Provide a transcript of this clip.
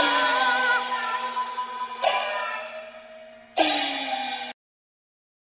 Bye.